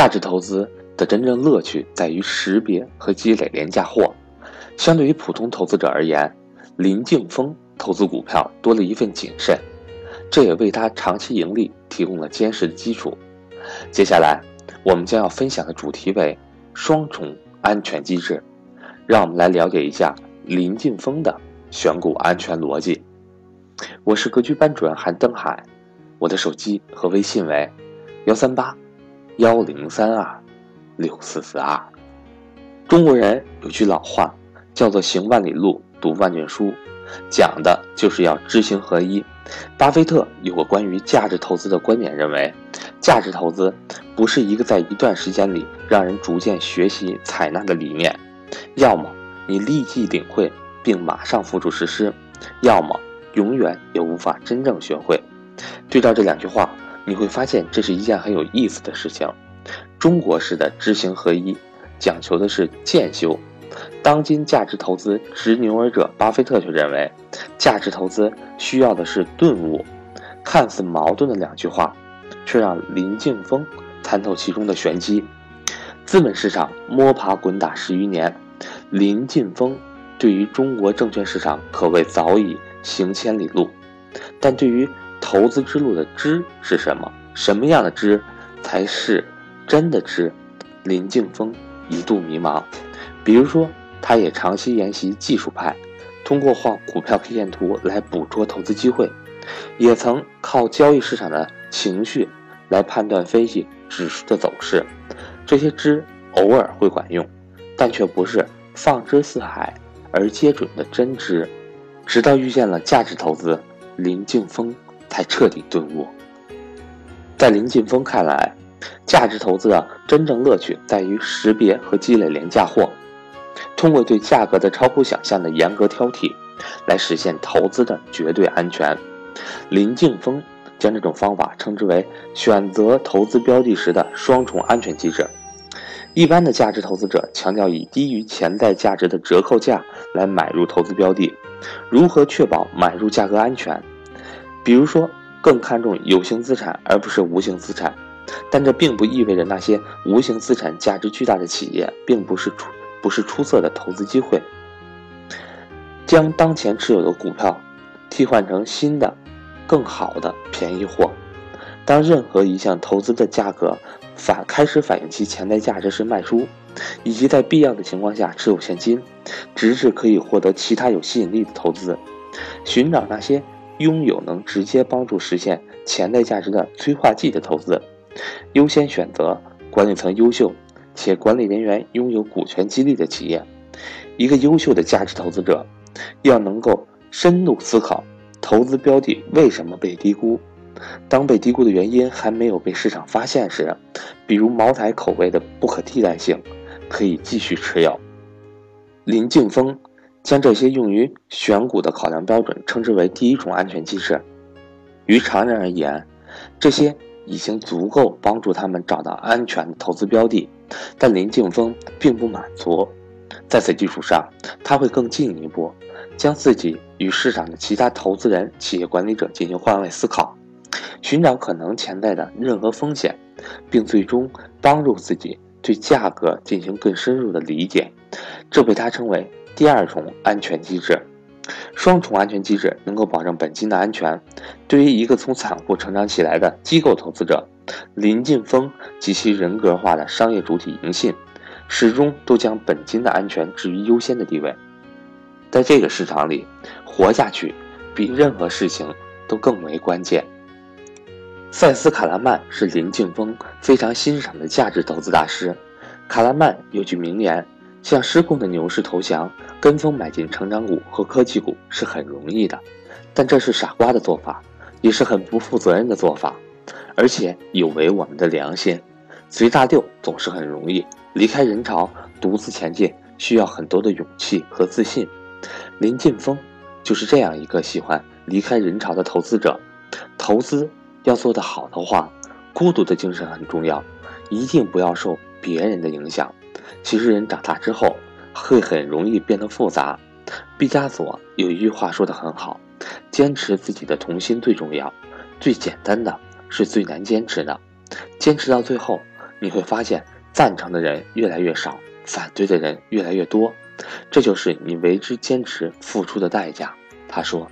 价值投资的真正乐趣在于识别和积累廉价货。相对于普通投资者而言，林敬峰投资股票多了一份谨慎，这也为他长期盈利提供了坚实的基础。接下来，我们将要分享的主题为双重安全机制。让我们来了解一下林晋峰的选股安全逻辑。我是格局班主任韩登海，我的手机和微信为幺三八幺零三二六四四二。中国人有句老话，叫做“行万里路，读万卷书”，讲的就是要知行合一。巴菲特有个关于价值投资的观点，认为价值投资不是一个在一段时间里让人逐渐学习采纳的理念。要么你立即领会并马上付诸实施，要么永远也无法真正学会。对照这两句话，你会发现这是一件很有意思的事情。中国式的知行合一，讲求的是渐修；当今价值投资执牛耳者巴菲特却认为，价值投资需要的是顿悟。看似矛盾的两句话，却让林敬峰参透其中的玄机。资本市场摸爬滚打十余年，林晋峰对于中国证券市场可谓早已行千里路，但对于投资之路的知是什么，什么样的知才是真的知，林晋峰一度迷茫。比如说，他也长期研习技术派，通过画股票 K 线图来捕捉投资机会，也曾靠交易市场的情绪来判断分析指数的走势。这些知偶尔会管用，但却不是放之四海而皆准的真知。直到遇见了价值投资，林敬峰才彻底顿悟。在林敬峰看来，价值投资的真正乐趣在于识别和积累廉价货，通过对价格的超乎想象的严格挑剔，来实现投资的绝对安全。林敬峰将这种方法称之为选择投资标的时的双重安全机制。一般的价值投资者强调以低于潜在价值的折扣价来买入投资标的，如何确保买入价格安全？比如说，更看重有形资产而不是无形资产，但这并不意味着那些无形资产价值巨大的企业并不是出不是出色的投资机会。将当前持有的股票替换成新的、更好的便宜货，当任何一项投资的价格。反开始反映其潜在价值时卖出，以及在必要的情况下持有现金，直至可以获得其他有吸引力的投资。寻找那些拥有能直接帮助实现潜在价值的催化剂的投资，优先选择管理层优秀且管理人员拥有股权激励的企业。一个优秀的价值投资者，要能够深度思考投资标的为什么被低估。当被低估的原因还没有被市场发现时，比如茅台口味的不可替代性，可以继续持有。林敬峰将这些用于选股的考量标准称之为第一种安全机制。于常人而言，这些已经足够帮助他们找到安全的投资标的，但林敬峰并不满足，在此基础上，他会更进一步，将自己与市场的其他投资人、企业管理者进行换位思考。寻找可能潜在的任何风险，并最终帮助自己对价格进行更深入的理解，这被他称为第二重安全机制。双重安全机制能够保证本金的安全。对于一个从散户成长起来的机构投资者，林晋峰及其人格化的商业主体银信，始终都将本金的安全置于优先的地位。在这个市场里，活下去比任何事情都更为关键。塞斯·卡拉曼是林敬峰非常欣赏的价值投资大师。卡拉曼有句名言：“向失控的牛市投降，跟风买进成长股和科技股是很容易的，但这是傻瓜的做法，也是很不负责任的做法，而且有违我们的良心。随大流总是很容易，离开人潮，独自前进需要很多的勇气和自信。林晋峰就是这样一个喜欢离开人潮的投资者，投资。”要做得好的话，孤独的精神很重要，一定不要受别人的影响。其实人长大之后会很容易变得复杂。毕加索有一句话说得很好：“坚持自己的童心最重要，最简单的是最难坚持的。坚持到最后，你会发现赞成的人越来越少，反对的人越来越多，这就是你为之坚持付出的代价。他说。